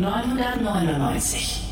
999.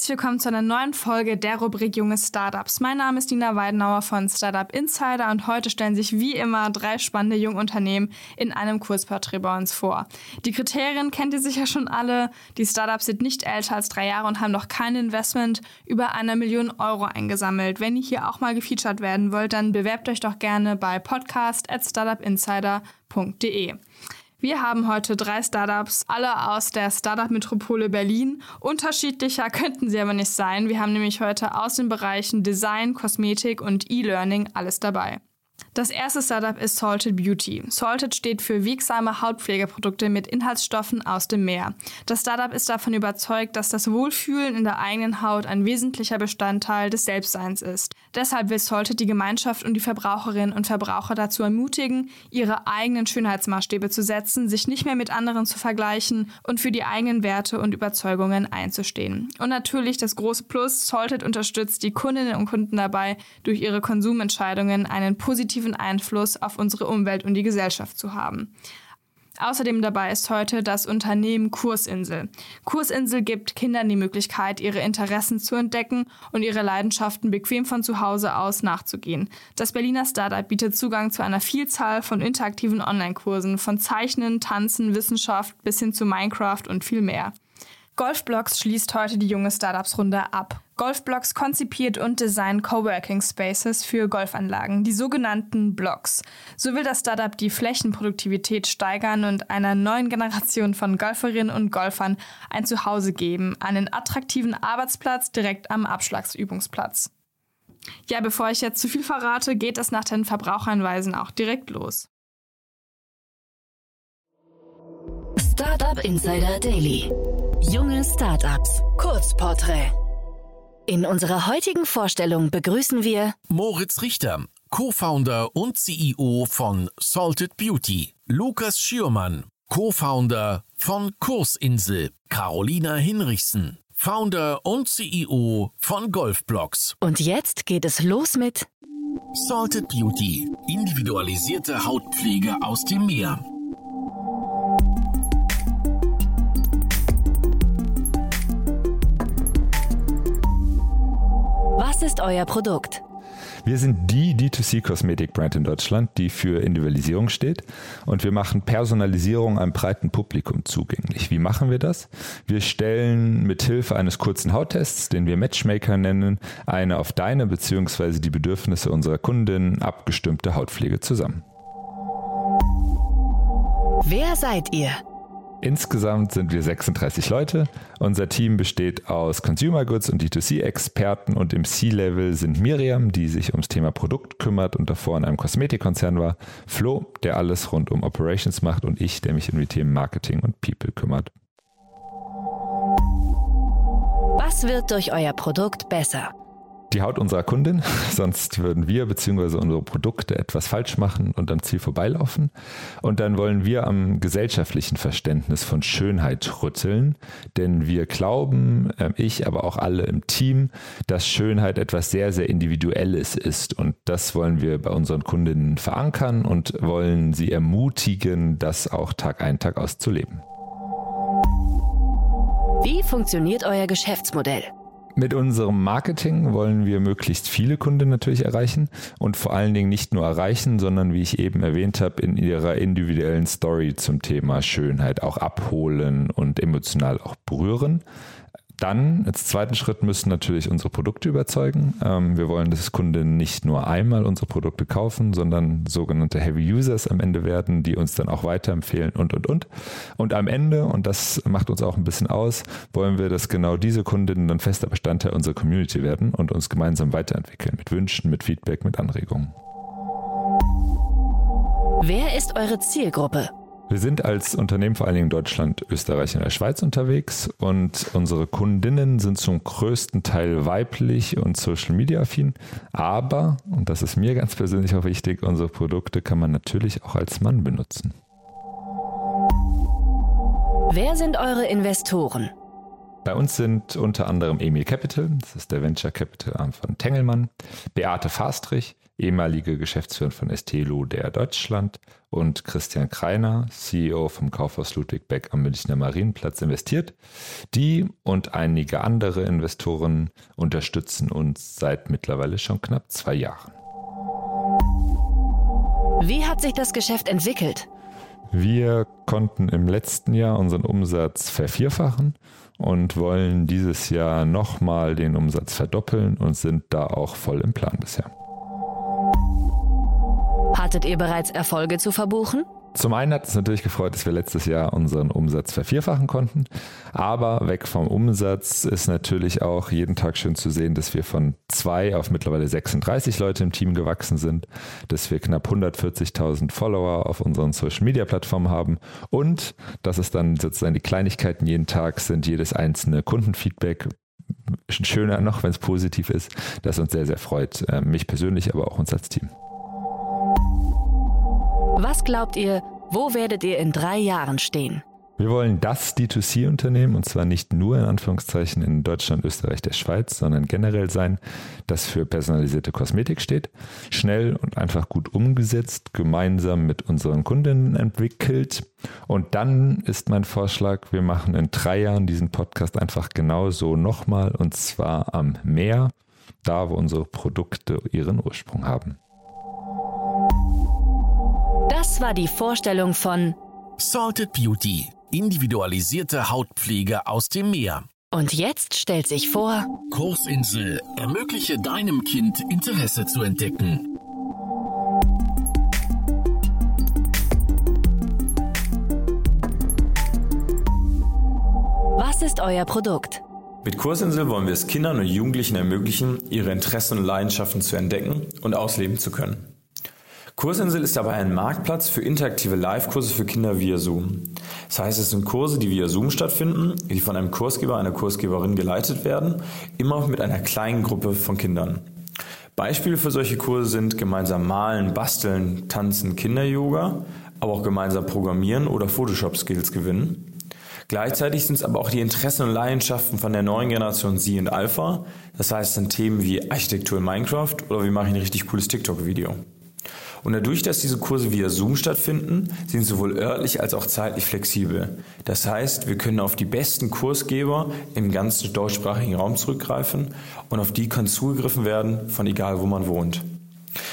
herzlich willkommen zu einer neuen Folge der Rubrik Junge Startups. Mein Name ist Dina Weidenauer von Startup Insider und heute stellen sich wie immer drei spannende Jungunternehmen in einem Kurzporträt bei uns vor. Die Kriterien kennt ihr sicher schon alle. Die Startups sind nicht älter als drei Jahre und haben noch kein Investment über eine Million Euro eingesammelt. Wenn ihr hier auch mal gefeatured werden wollt, dann bewerbt euch doch gerne bei podcast at startupinsider.de. Wir haben heute drei Startups, alle aus der Startup-Metropole Berlin. Unterschiedlicher könnten sie aber nicht sein. Wir haben nämlich heute aus den Bereichen Design, Kosmetik und E-Learning alles dabei. Das erste Startup ist Salted Beauty. Salted steht für wegsame Hautpflegeprodukte mit Inhaltsstoffen aus dem Meer. Das Startup ist davon überzeugt, dass das Wohlfühlen in der eigenen Haut ein wesentlicher Bestandteil des Selbstseins ist. Deshalb will Salted die Gemeinschaft und die Verbraucherinnen und Verbraucher dazu ermutigen, ihre eigenen Schönheitsmaßstäbe zu setzen, sich nicht mehr mit anderen zu vergleichen und für die eigenen Werte und Überzeugungen einzustehen. Und natürlich das große Plus, Salted unterstützt die Kundinnen und Kunden dabei, durch ihre Konsumentscheidungen einen positiven Einfluss auf unsere Umwelt und die Gesellschaft zu haben. Außerdem dabei ist heute das Unternehmen Kursinsel. Kursinsel gibt Kindern die Möglichkeit, ihre Interessen zu entdecken und ihre Leidenschaften bequem von zu Hause aus nachzugehen. Das Berliner Startup bietet Zugang zu einer Vielzahl von interaktiven Online-Kursen, von Zeichnen, Tanzen, Wissenschaft bis hin zu Minecraft und viel mehr. Golfblocks schließt heute die junge Startups-Runde ab. Golfblocks konzipiert und designt Coworking Spaces für Golfanlagen, die sogenannten Blocks. So will das Startup die Flächenproduktivität steigern und einer neuen Generation von Golferinnen und Golfern ein Zuhause geben, einen attraktiven Arbeitsplatz direkt am Abschlagsübungsplatz. Ja, bevor ich jetzt zu viel verrate, geht es nach den Verbraucherhinweisen auch direkt los. Startup Insider Daily. Junge Startups. Kurzporträt. In unserer heutigen Vorstellung begrüßen wir Moritz Richter, Co-Founder und CEO von Salted Beauty, Lukas Schürmann, Co-Founder von Kursinsel, Carolina Hinrichsen, Founder und CEO von Golfblocks. und jetzt geht es los mit Salted Beauty, individualisierte Hautpflege aus dem Meer. Was ist euer Produkt? Wir sind die D2C-Kosmetik-Brand in Deutschland, die für Individualisierung steht. Und wir machen Personalisierung einem breiten Publikum zugänglich. Wie machen wir das? Wir stellen mit Hilfe eines kurzen Hauttests, den wir Matchmaker nennen, eine auf deine bzw. die Bedürfnisse unserer Kundinnen abgestimmte Hautpflege zusammen. Wer seid ihr? Insgesamt sind wir 36 Leute. Unser Team besteht aus Consumer Goods und D2C-Experten und im C-Level sind Miriam, die sich ums Thema Produkt kümmert und davor in einem Kosmetikkonzern war, Flo, der alles rund um Operations macht und ich, der mich um die Themen Marketing und People kümmert. Was wird durch euer Produkt besser? Die Haut unserer Kundin, sonst würden wir bzw. unsere Produkte etwas falsch machen und am Ziel vorbeilaufen. Und dann wollen wir am gesellschaftlichen Verständnis von Schönheit rütteln, denn wir glauben, äh, ich, aber auch alle im Team, dass Schönheit etwas sehr, sehr Individuelles ist. Und das wollen wir bei unseren Kundinnen verankern und wollen sie ermutigen, das auch Tag ein, Tag aus zu leben. Wie funktioniert euer Geschäftsmodell? Mit unserem Marketing wollen wir möglichst viele Kunden natürlich erreichen und vor allen Dingen nicht nur erreichen, sondern wie ich eben erwähnt habe, in ihrer individuellen Story zum Thema Schönheit auch abholen und emotional auch berühren. Dann, als zweiten Schritt, müssen natürlich unsere Produkte überzeugen. Ähm, wir wollen, dass Kunden nicht nur einmal unsere Produkte kaufen, sondern sogenannte Heavy Users am Ende werden, die uns dann auch weiterempfehlen und, und, und. Und am Ende, und das macht uns auch ein bisschen aus, wollen wir, dass genau diese Kundinnen dann fester Bestandteil unserer Community werden und uns gemeinsam weiterentwickeln mit Wünschen, mit Feedback, mit Anregungen. Wer ist eure Zielgruppe? Wir sind als Unternehmen vor allen Dingen in Deutschland, Österreich und der Schweiz unterwegs und unsere Kundinnen sind zum größten Teil weiblich und Social Media affin. Aber, und das ist mir ganz persönlich auch wichtig, unsere Produkte kann man natürlich auch als Mann benutzen. Wer sind eure Investoren? Bei uns sind unter anderem Emil Capital, das ist der Venture Capital Arm von Tengelmann, Beate Fastrich, ehemalige Geschäftsführerin von Estelo der Deutschland und Christian Kreiner, CEO vom Kaufhaus Ludwig Beck am Münchner Marienplatz investiert. Die und einige andere Investoren unterstützen uns seit mittlerweile schon knapp zwei Jahren. Wie hat sich das Geschäft entwickelt? Wir konnten im letzten Jahr unseren Umsatz vervierfachen und wollen dieses Jahr nochmal den Umsatz verdoppeln und sind da auch voll im Plan bisher. Hattet ihr bereits Erfolge zu verbuchen? Zum einen hat es natürlich gefreut, dass wir letztes Jahr unseren Umsatz vervierfachen konnten. Aber weg vom Umsatz ist natürlich auch jeden Tag schön zu sehen, dass wir von zwei auf mittlerweile 36 Leute im Team gewachsen sind, dass wir knapp 140.000 Follower auf unseren Social Media Plattformen haben und dass es dann sozusagen die Kleinigkeiten jeden Tag sind, jedes einzelne Kundenfeedback, schöner noch, wenn es positiv ist, das uns sehr, sehr freut. Äh, mich persönlich, aber auch uns als Team. Was glaubt ihr, wo werdet ihr in drei Jahren stehen? Wir wollen das D2C-Unternehmen, und zwar nicht nur in Anführungszeichen in Deutschland, Österreich, der Schweiz, sondern generell sein, das für personalisierte Kosmetik steht, schnell und einfach gut umgesetzt, gemeinsam mit unseren Kundinnen entwickelt. Und dann ist mein Vorschlag, wir machen in drei Jahren diesen Podcast einfach genauso nochmal, und zwar am Meer, da wo unsere Produkte ihren Ursprung haben. Das war die Vorstellung von Salted Beauty. Individualisierte Hautpflege aus dem Meer. Und jetzt stellt sich vor Kursinsel. Ermögliche deinem Kind Interesse zu entdecken. Was ist euer Produkt? Mit Kursinsel wollen wir es Kindern und Jugendlichen ermöglichen, ihre Interessen und Leidenschaften zu entdecken und ausleben zu können. Kursinsel ist dabei ein Marktplatz für interaktive Live-Kurse für Kinder via Zoom. Das heißt, es sind Kurse, die via Zoom stattfinden, die von einem Kursgeber, einer Kursgeberin geleitet werden, immer mit einer kleinen Gruppe von Kindern. Beispiele für solche Kurse sind gemeinsam malen, basteln, tanzen, Kinder-Yoga, aber auch gemeinsam programmieren oder Photoshop-Skills gewinnen. Gleichzeitig sind es aber auch die Interessen und Leidenschaften von der neuen Generation Sie und Alpha. Das heißt, es sind Themen wie Architektur in Minecraft oder wie mache ich ein richtig cooles TikTok-Video. Und dadurch, dass diese Kurse via Zoom stattfinden, sind sowohl örtlich als auch zeitlich flexibel. Das heißt, wir können auf die besten Kursgeber im ganzen deutschsprachigen Raum zurückgreifen und auf die kann zugegriffen werden, von egal wo man wohnt.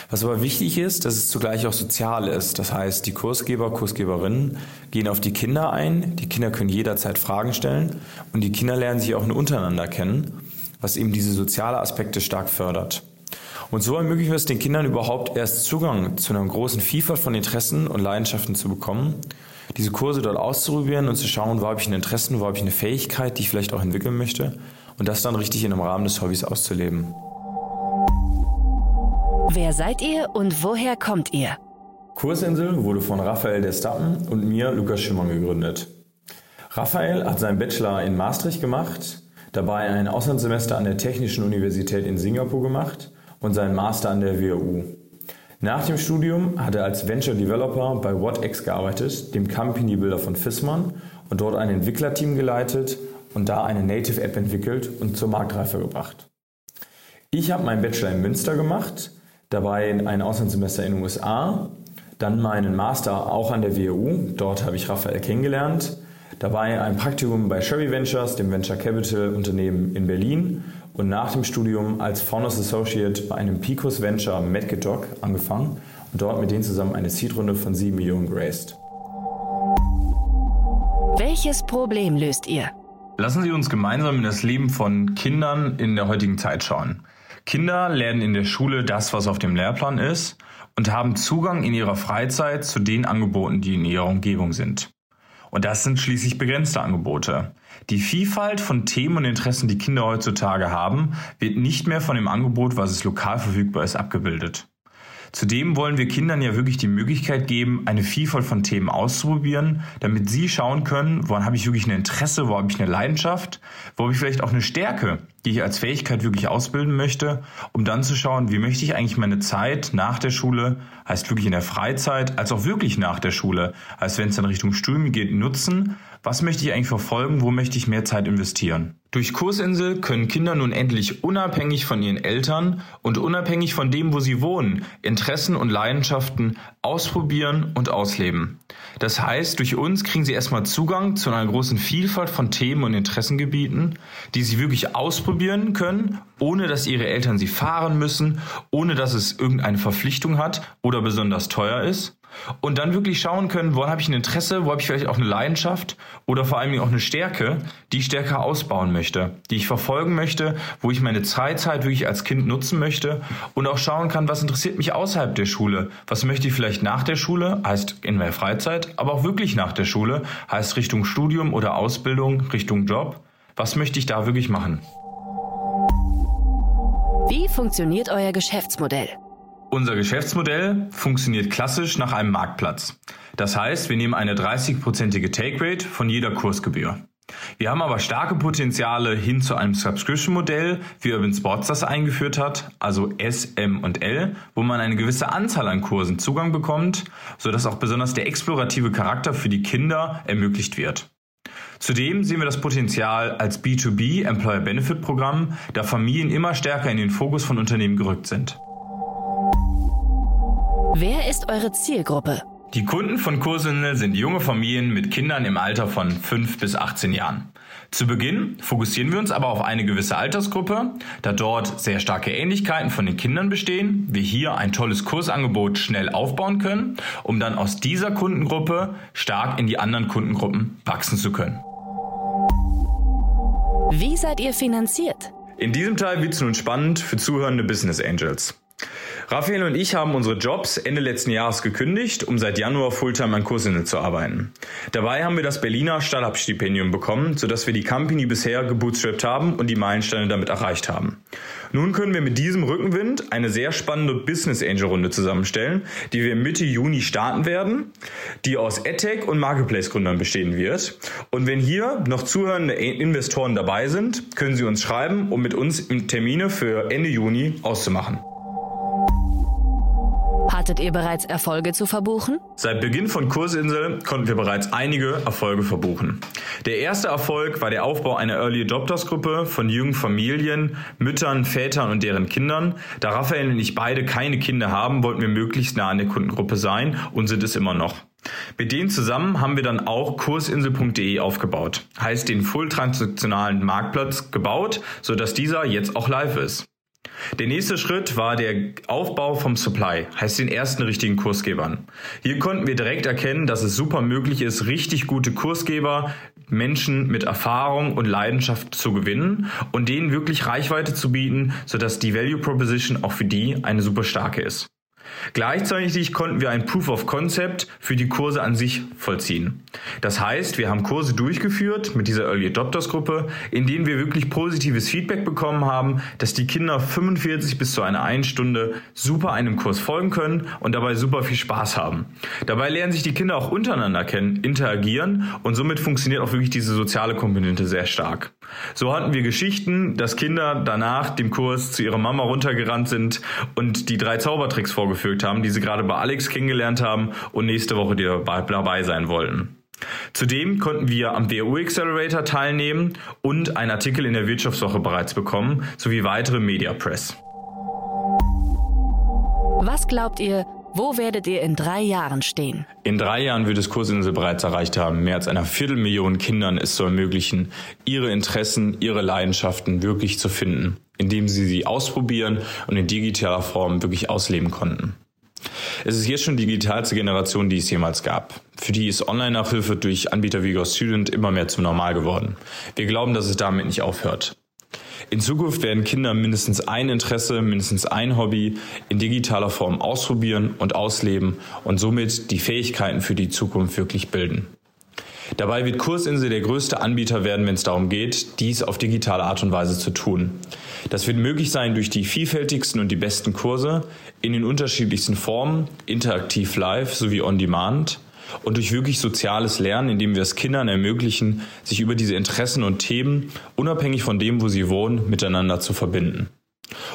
Was aber wichtig ist, dass es zugleich auch sozial ist. Das heißt, die Kursgeber, Kursgeberinnen gehen auf die Kinder ein, die Kinder können jederzeit Fragen stellen und die Kinder lernen sich auch untereinander kennen, was eben diese soziale Aspekte stark fördert. Und so ermöglichen wir es den Kindern überhaupt erst Zugang zu einer großen Vielfalt von Interessen und Leidenschaften zu bekommen, diese Kurse dort auszuprobieren und zu schauen, wo habe ich ein Interesse, wo habe ich eine Fähigkeit, die ich vielleicht auch entwickeln möchte und das dann richtig in einem Rahmen des Hobbys auszuleben. Wer seid ihr und woher kommt ihr? Kursinsel wurde von Raphael Destappen und mir, Lukas Schimmern, gegründet. Raphael hat seinen Bachelor in Maastricht gemacht, dabei ein Auslandssemester an der Technischen Universität in Singapur gemacht und seinen Master an der WHU. Nach dem Studium hat er als Venture Developer bei WhatX gearbeitet, dem Company Builder von Fissmann, und dort ein Entwicklerteam geleitet und da eine Native App entwickelt und zur Marktreife gebracht. Ich habe meinen Bachelor in Münster gemacht, dabei ein Auslandssemester in den USA, dann meinen Master auch an der WHU, dort habe ich Raphael kennengelernt, dabei ein Praktikum bei Sherry Ventures, dem Venture Capital Unternehmen in Berlin und nach dem Studium als Founders Associate bei einem Picos Venture Medgedoc angefangen und dort mit denen zusammen eine Seedrunde von 7 Millionen geraced. Welches Problem löst ihr? Lassen Sie uns gemeinsam in das Leben von Kindern in der heutigen Zeit schauen. Kinder lernen in der Schule das, was auf dem Lehrplan ist und haben Zugang in ihrer Freizeit zu den Angeboten, die in ihrer Umgebung sind. Und das sind schließlich begrenzte Angebote. Die Vielfalt von Themen und Interessen, die Kinder heutzutage haben, wird nicht mehr von dem Angebot, was es lokal verfügbar ist, abgebildet. Zudem wollen wir Kindern ja wirklich die Möglichkeit geben, eine Vielfalt von Themen auszuprobieren, damit sie schauen können, woran habe ich wirklich ein Interesse, wo habe ich eine Leidenschaft, wo habe ich vielleicht auch eine Stärke, die ich als Fähigkeit wirklich ausbilden möchte, um dann zu schauen, wie möchte ich eigentlich meine Zeit nach der Schule, heißt wirklich in der Freizeit, als auch wirklich nach der Schule, heißt wenn es dann Richtung Studium geht, nutzen, was möchte ich eigentlich verfolgen, wo möchte ich mehr Zeit investieren. Durch Kursinsel können Kinder nun endlich unabhängig von ihren Eltern und unabhängig von dem, wo sie wohnen, Interessen und Leidenschaften ausprobieren und ausleben. Das heißt, durch uns kriegen sie erstmal Zugang zu einer großen Vielfalt von Themen und Interessengebieten, die sie wirklich ausprobieren können, ohne dass ihre Eltern sie fahren müssen, ohne dass es irgendeine Verpflichtung hat oder besonders teuer ist und dann wirklich schauen können, wo habe ich ein Interesse, wo habe ich vielleicht auch eine Leidenschaft oder vor allem auch eine Stärke, die ich stärker ausbauen möchte, die ich verfolgen möchte, wo ich meine Freizeit wirklich als Kind nutzen möchte und auch schauen kann, was interessiert mich außerhalb der Schule, was möchte ich vielleicht nach der Schule, heißt in der Freizeit, aber auch wirklich nach der Schule, heißt Richtung Studium oder Ausbildung, Richtung Job, was möchte ich da wirklich machen. Wie funktioniert euer Geschäftsmodell? Unser Geschäftsmodell funktioniert klassisch nach einem Marktplatz. Das heißt, wir nehmen eine 30-prozentige Take Rate von jeder Kursgebühr. Wir haben aber starke Potenziale hin zu einem Subscription-Modell, wie Urban Sports das eingeführt hat, also S, M und L, wo man eine gewisse Anzahl an Kursen Zugang bekommt, sodass auch besonders der explorative Charakter für die Kinder ermöglicht wird. Zudem sehen wir das Potenzial als B2B Employer Benefit Programm, da Familien immer stärker in den Fokus von Unternehmen gerückt sind. Wer ist eure Zielgruppe? Die Kunden von Kursinsel sind junge Familien mit Kindern im Alter von 5 bis 18 Jahren. Zu Beginn fokussieren wir uns aber auf eine gewisse Altersgruppe, da dort sehr starke Ähnlichkeiten von den Kindern bestehen, wir hier ein tolles Kursangebot schnell aufbauen können, um dann aus dieser Kundengruppe stark in die anderen Kundengruppen wachsen zu können. Wie seid ihr finanziert? In diesem Teil wird es nun spannend für zuhörende Business Angels. Raphael und ich haben unsere Jobs Ende letzten Jahres gekündigt, um seit Januar Fulltime an Kursinsel zu arbeiten. Dabei haben wir das Berliner Startup-Stipendium bekommen, sodass wir die Company bisher gebootstrapped haben und die Meilensteine damit erreicht haben. Nun können wir mit diesem Rückenwind eine sehr spannende Business Angel Runde zusammenstellen, die wir Mitte Juni starten werden, die aus EdTech und Marketplace Gründern bestehen wird. Und wenn hier noch zuhörende Investoren dabei sind, können Sie uns schreiben, um mit uns Termine für Ende Juni auszumachen. Hattet ihr bereits Erfolge zu verbuchen? Seit Beginn von Kursinsel konnten wir bereits einige Erfolge verbuchen. Der erste Erfolg war der Aufbau einer Early Adopters Gruppe von jungen Familien, Müttern, Vätern und deren Kindern. Da Raphael und ich beide keine Kinder haben, wollten wir möglichst nah an der Kundengruppe sein und sind es immer noch. Mit denen zusammen haben wir dann auch kursinsel.de aufgebaut. Heißt den full transaktionalen Marktplatz gebaut, sodass dieser jetzt auch live ist. Der nächste Schritt war der Aufbau vom Supply, heißt den ersten richtigen Kursgebern. Hier konnten wir direkt erkennen, dass es super möglich ist, richtig gute Kursgeber, Menschen mit Erfahrung und Leidenschaft zu gewinnen und denen wirklich Reichweite zu bieten, sodass die Value Proposition auch für die eine super starke ist. Gleichzeitig konnten wir ein Proof of Concept für die Kurse an sich vollziehen. Das heißt, wir haben Kurse durchgeführt mit dieser Early Adopters Gruppe, in denen wir wirklich positives Feedback bekommen haben, dass die Kinder 45 bis zu einer einen Stunde super einem Kurs folgen können und dabei super viel Spaß haben. Dabei lernen sich die Kinder auch untereinander kennen, interagieren und somit funktioniert auch wirklich diese soziale Komponente sehr stark. So hatten wir Geschichten, dass Kinder danach dem Kurs zu ihrer Mama runtergerannt sind und die drei Zaubertricks vorgefügt haben, die sie gerade bei Alex kennengelernt haben und nächste Woche dabei sein wollten. Zudem konnten wir am WU Accelerator teilnehmen und einen Artikel in der Wirtschaftswoche bereits bekommen, sowie weitere Media Press. Was glaubt ihr, wo werdet ihr in drei Jahren stehen? In drei Jahren wird es Kursinsel bereits erreicht haben, mehr als einer Viertelmillion Kindern es zu ermöglichen, ihre Interessen, ihre Leidenschaften wirklich zu finden, indem sie sie ausprobieren und in digitaler Form wirklich ausleben konnten. Es ist jetzt schon die digitalste Generation, die es jemals gab. Für die ist Online-Nachhilfe durch Anbieter wie GoStudent immer mehr zum Normal geworden. Wir glauben, dass es damit nicht aufhört. In Zukunft werden Kinder mindestens ein Interesse, mindestens ein Hobby in digitaler Form ausprobieren und ausleben und somit die Fähigkeiten für die Zukunft wirklich bilden. Dabei wird Kursinsel der größte Anbieter werden, wenn es darum geht, dies auf digitale Art und Weise zu tun. Das wird möglich sein durch die vielfältigsten und die besten Kurse in den unterschiedlichsten Formen, interaktiv live sowie on demand und durch wirklich soziales Lernen, indem wir es Kindern ermöglichen, sich über diese Interessen und Themen, unabhängig von dem, wo sie wohnen, miteinander zu verbinden.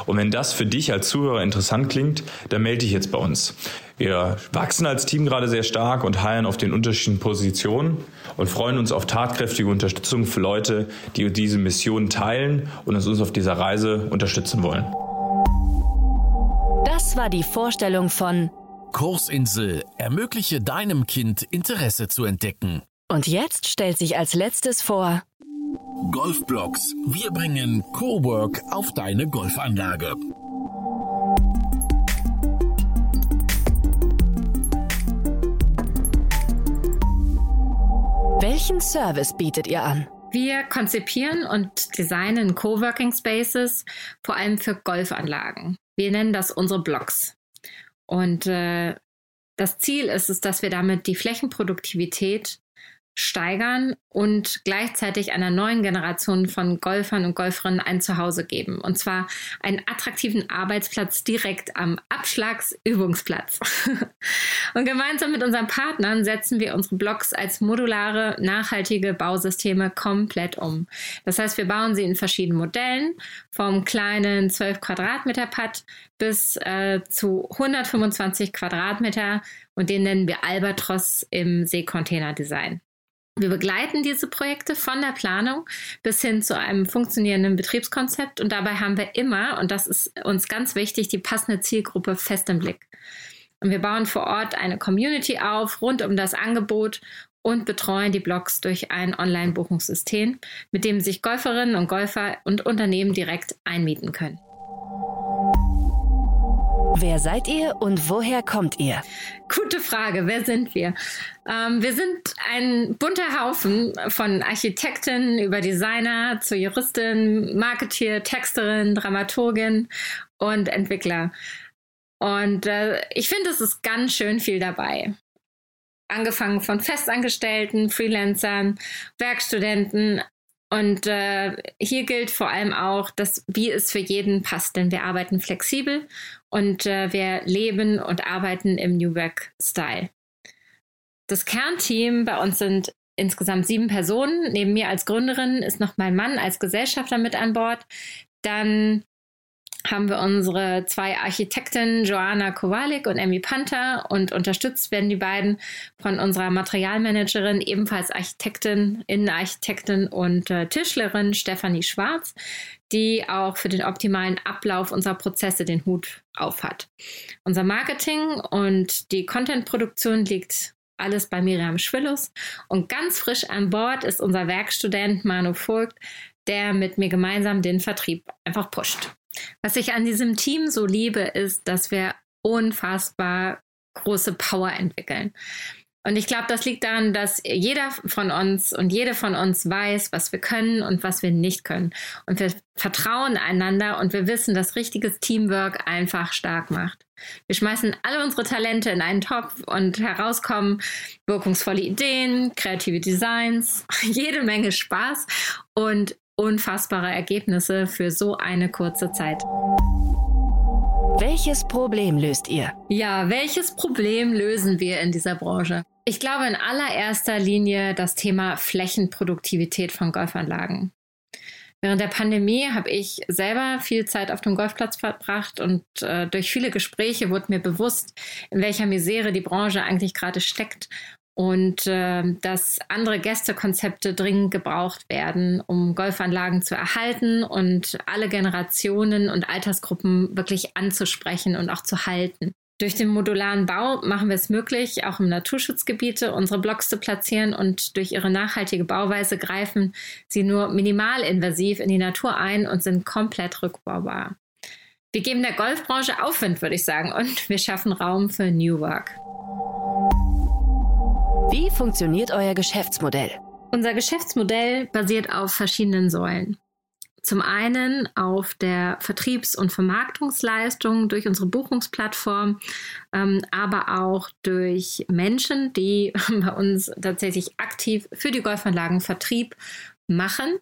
Und wenn das für dich als Zuhörer interessant klingt, dann melde dich jetzt bei uns. Wir wachsen als Team gerade sehr stark und heiern auf den unterschiedlichen Positionen und freuen uns auf tatkräftige Unterstützung für Leute, die diese Mission teilen und uns auf dieser Reise unterstützen wollen. Das war die Vorstellung von Kursinsel ermögliche deinem Kind Interesse zu entdecken. Und jetzt stellt sich als letztes vor Golfblocks. Wir bringen Cowork auf deine Golfanlage. Welchen Service bietet ihr an? Wir konzipieren und designen Coworking Spaces vor allem für Golfanlagen. Wir nennen das unsere Blocks. Und äh, das Ziel ist es, dass wir damit die Flächenproduktivität steigern und gleichzeitig einer neuen Generation von Golfern und Golferinnen ein Zuhause geben. Und zwar einen attraktiven Arbeitsplatz direkt am Abschlagsübungsplatz. und gemeinsam mit unseren Partnern setzen wir unsere Blocks als modulare, nachhaltige Bausysteme komplett um. Das heißt, wir bauen sie in verschiedenen Modellen, vom kleinen 12 Quadratmeter Pad bis äh, zu 125 Quadratmeter und den nennen wir Albatros im Seekontainer-Design. Wir begleiten diese Projekte von der Planung bis hin zu einem funktionierenden Betriebskonzept und dabei haben wir immer, und das ist uns ganz wichtig, die passende Zielgruppe fest im Blick. Und wir bauen vor Ort eine Community auf rund um das Angebot und betreuen die Blogs durch ein Online-Buchungssystem, mit dem sich Golferinnen und Golfer und Unternehmen direkt einmieten können. Wer seid ihr und woher kommt ihr? Gute Frage. Wer sind wir? Ähm, wir sind ein bunter Haufen von Architekten über Designer zu Juristin, Marketeer, Texterin, Dramaturgin und Entwickler. Und äh, ich finde, es ist ganz schön viel dabei. Angefangen von Festangestellten, Freelancern, Werkstudenten, und äh, hier gilt vor allem auch, dass wie es für jeden passt, denn wir arbeiten flexibel und äh, wir leben und arbeiten im New Work Style. Das Kernteam bei uns sind insgesamt sieben Personen. Neben mir als Gründerin ist noch mein Mann als Gesellschafter mit an Bord. Dann haben wir unsere zwei Architekten Joanna Kowalik und Emmy Panther und unterstützt werden die beiden von unserer Materialmanagerin, ebenfalls Architektin, Innenarchitektin und äh, Tischlerin Stefanie Schwarz, die auch für den optimalen Ablauf unserer Prozesse den Hut auf hat. Unser Marketing und die Contentproduktion liegt alles bei Miriam Schwillus und ganz frisch an Bord ist unser Werkstudent Manu Vogt, der mit mir gemeinsam den Vertrieb einfach pusht. Was ich an diesem Team so liebe, ist, dass wir unfassbar große Power entwickeln. Und ich glaube, das liegt daran, dass jeder von uns und jede von uns weiß, was wir können und was wir nicht können. Und wir vertrauen einander und wir wissen, dass richtiges Teamwork einfach stark macht. Wir schmeißen alle unsere Talente in einen Topf und herauskommen wirkungsvolle Ideen, kreative Designs, jede Menge Spaß und unfassbare Ergebnisse für so eine kurze Zeit. Welches Problem löst ihr? Ja, welches Problem lösen wir in dieser Branche? Ich glaube in allererster Linie das Thema Flächenproduktivität von Golfanlagen. Während der Pandemie habe ich selber viel Zeit auf dem Golfplatz verbracht und äh, durch viele Gespräche wurde mir bewusst, in welcher Misere die Branche eigentlich gerade steckt und äh, dass andere Gästekonzepte dringend gebraucht werden, um Golfanlagen zu erhalten und alle Generationen und Altersgruppen wirklich anzusprechen und auch zu halten. Durch den modularen Bau machen wir es möglich, auch im Naturschutzgebiete unsere Blocks zu platzieren und durch ihre nachhaltige Bauweise greifen sie nur minimalinvasiv in die Natur ein und sind komplett rückbaubar. Wir geben der Golfbranche Aufwind, würde ich sagen, und wir schaffen Raum für New Work. Wie funktioniert euer Geschäftsmodell? Unser Geschäftsmodell basiert auf verschiedenen Säulen. Zum einen auf der Vertriebs- und Vermarktungsleistung durch unsere Buchungsplattform, ähm, aber auch durch Menschen, die bei uns tatsächlich aktiv für die Golfanlagen Vertrieb machen.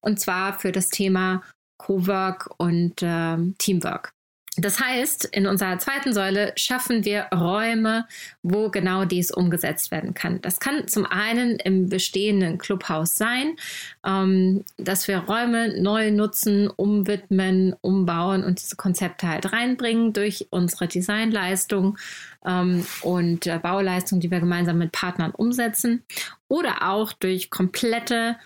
Und zwar für das Thema Cowork und äh, Teamwork. Das heißt, in unserer zweiten Säule schaffen wir Räume, wo genau dies umgesetzt werden kann. Das kann zum einen im bestehenden Clubhaus sein, ähm, dass wir Räume neu nutzen, umwidmen, umbauen und diese Konzepte halt reinbringen durch unsere Designleistung ähm, und äh, Bauleistung, die wir gemeinsam mit Partnern umsetzen. Oder auch durch komplette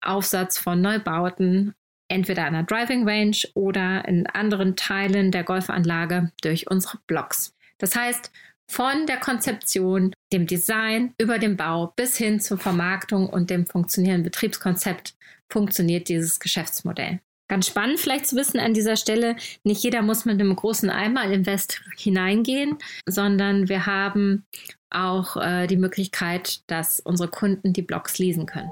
Aufsatz von Neubauten entweder an der Driving Range oder in anderen Teilen der Golfanlage durch unsere Blocks. Das heißt, von der Konzeption, dem Design über den Bau bis hin zur Vermarktung und dem funktionierenden Betriebskonzept funktioniert dieses Geschäftsmodell. Ganz spannend vielleicht zu wissen an dieser Stelle, nicht jeder muss mit einem großen Eimer Invest hineingehen, sondern wir haben auch äh, die Möglichkeit, dass unsere Kunden die Blocks leasen können.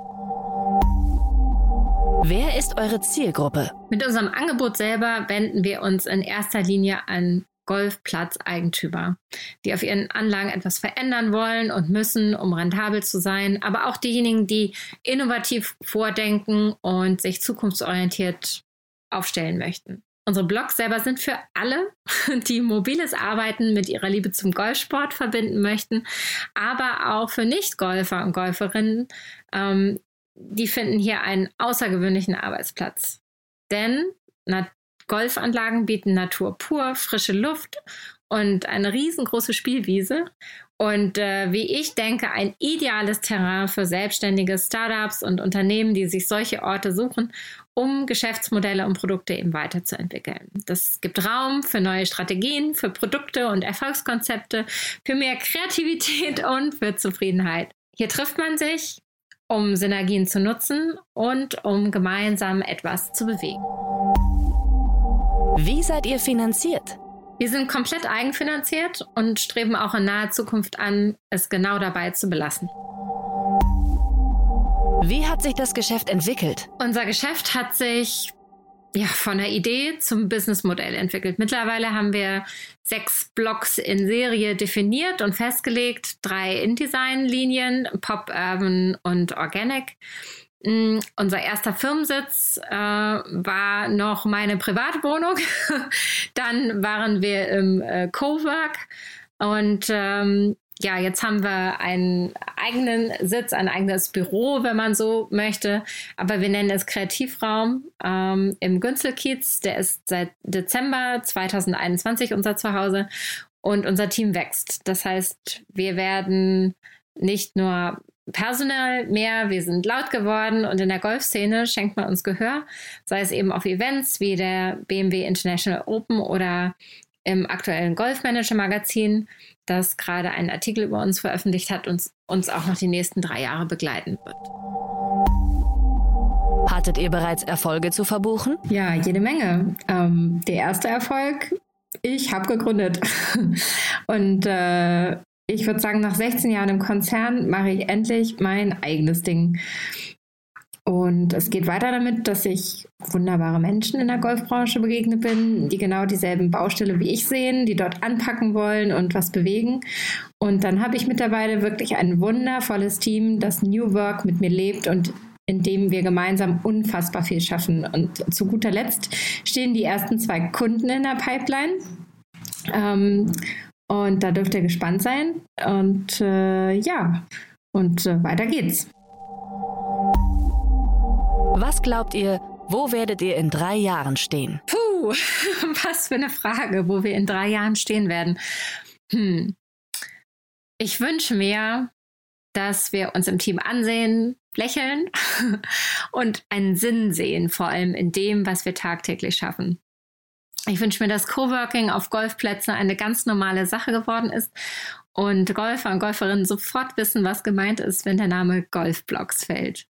Wer ist eure Zielgruppe? Mit unserem Angebot selber wenden wir uns in erster Linie an Golfplatzeigentümer, die auf ihren Anlagen etwas verändern wollen und müssen, um rentabel zu sein, aber auch diejenigen, die innovativ vordenken und sich zukunftsorientiert aufstellen möchten. Unsere Blogs selber sind für alle, die mobiles Arbeiten mit ihrer Liebe zum Golfsport verbinden möchten, aber auch für Nicht-Golfer und Golferinnen, ähm, die finden hier einen außergewöhnlichen Arbeitsplatz. Denn Na Golfanlagen bieten Natur pur, frische Luft und eine riesengroße Spielwiese. Und äh, wie ich denke, ein ideales Terrain für selbstständige Startups und Unternehmen, die sich solche Orte suchen, um Geschäftsmodelle und Produkte eben weiterzuentwickeln. Das gibt Raum für neue Strategien, für Produkte und Erfolgskonzepte, für mehr Kreativität und für Zufriedenheit. Hier trifft man sich, um Synergien zu nutzen und um gemeinsam etwas zu bewegen. Wie seid ihr finanziert? Wir sind komplett eigenfinanziert und streben auch in naher Zukunft an, es genau dabei zu belassen. Wie hat sich das Geschäft entwickelt? Unser Geschäft hat sich ja, von der Idee zum Businessmodell entwickelt. Mittlerweile haben wir sechs Blocks in Serie definiert und festgelegt, drei InDesign-Linien, Pop, Urban und Organic. Mm, unser erster Firmensitz äh, war noch meine Privatwohnung. Dann waren wir im äh, Cowork und ähm, ja, jetzt haben wir einen eigenen Sitz, ein eigenes Büro, wenn man so möchte. Aber wir nennen es Kreativraum ähm, im Günzelkiez. Der ist seit Dezember 2021 unser Zuhause und unser Team wächst. Das heißt, wir werden nicht nur personell mehr, wir sind laut geworden und in der Golfszene schenkt man uns Gehör, sei es eben auf Events wie der BMW International Open oder im aktuellen Golfmanager Magazin das gerade einen Artikel über uns veröffentlicht hat und uns auch noch die nächsten drei Jahre begleiten wird. Hattet ihr bereits Erfolge zu verbuchen? Ja, jede Menge. Ähm, der erste Erfolg, ich habe gegründet. und äh, ich würde sagen, nach 16 Jahren im Konzern mache ich endlich mein eigenes Ding. Und es geht weiter damit, dass ich wunderbare Menschen in der Golfbranche begegnet bin, die genau dieselben Baustelle wie ich sehen, die dort anpacken wollen und was bewegen. Und dann habe ich mittlerweile wirklich ein wundervolles Team, das New Work mit mir lebt und in dem wir gemeinsam unfassbar viel schaffen. Und zu guter Letzt stehen die ersten zwei Kunden in der Pipeline. Ähm, und da dürft ihr gespannt sein. Und äh, ja, und äh, weiter geht's. Was glaubt ihr, wo werdet ihr in drei Jahren stehen? Puh, was für eine Frage, wo wir in drei Jahren stehen werden. Hm. Ich wünsche mir, dass wir uns im Team ansehen, lächeln und einen Sinn sehen, vor allem in dem, was wir tagtäglich schaffen. Ich wünsche mir, dass Coworking auf Golfplätzen eine ganz normale Sache geworden ist und Golfer und Golferinnen sofort wissen, was gemeint ist, wenn der Name Golfblocks fällt.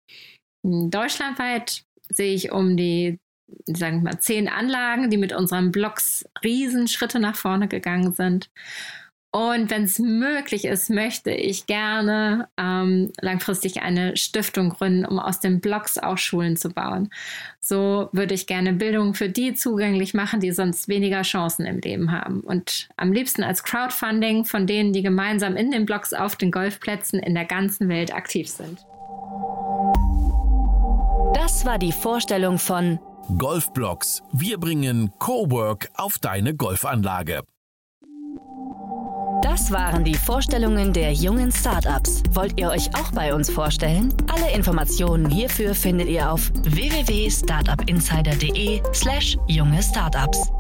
Deutschlandweit sehe ich um die, sagen wir mal, zehn Anlagen, die mit unseren Blogs Riesenschritte nach vorne gegangen sind. Und wenn es möglich ist, möchte ich gerne ähm, langfristig eine Stiftung gründen, um aus den Blogs auch Schulen zu bauen. So würde ich gerne Bildung für die zugänglich machen, die sonst weniger Chancen im Leben haben. Und am liebsten als Crowdfunding von denen, die gemeinsam in den Blogs auf den Golfplätzen in der ganzen Welt aktiv sind. Das war die Vorstellung von Golfblocks. Wir bringen Cowork auf deine Golfanlage. Das waren die Vorstellungen der jungen Startups. Wollt ihr euch auch bei uns vorstellen? Alle Informationen hierfür findet ihr auf www.startupinsider.de/slash junge Startups.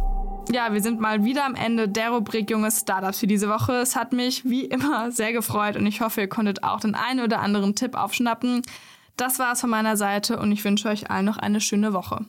Ja, wir sind mal wieder am Ende der Rubrik Junge Startups für diese Woche. Es hat mich wie immer sehr gefreut und ich hoffe, ihr konntet auch den einen oder anderen Tipp aufschnappen. Das war es von meiner Seite und ich wünsche euch allen noch eine schöne Woche.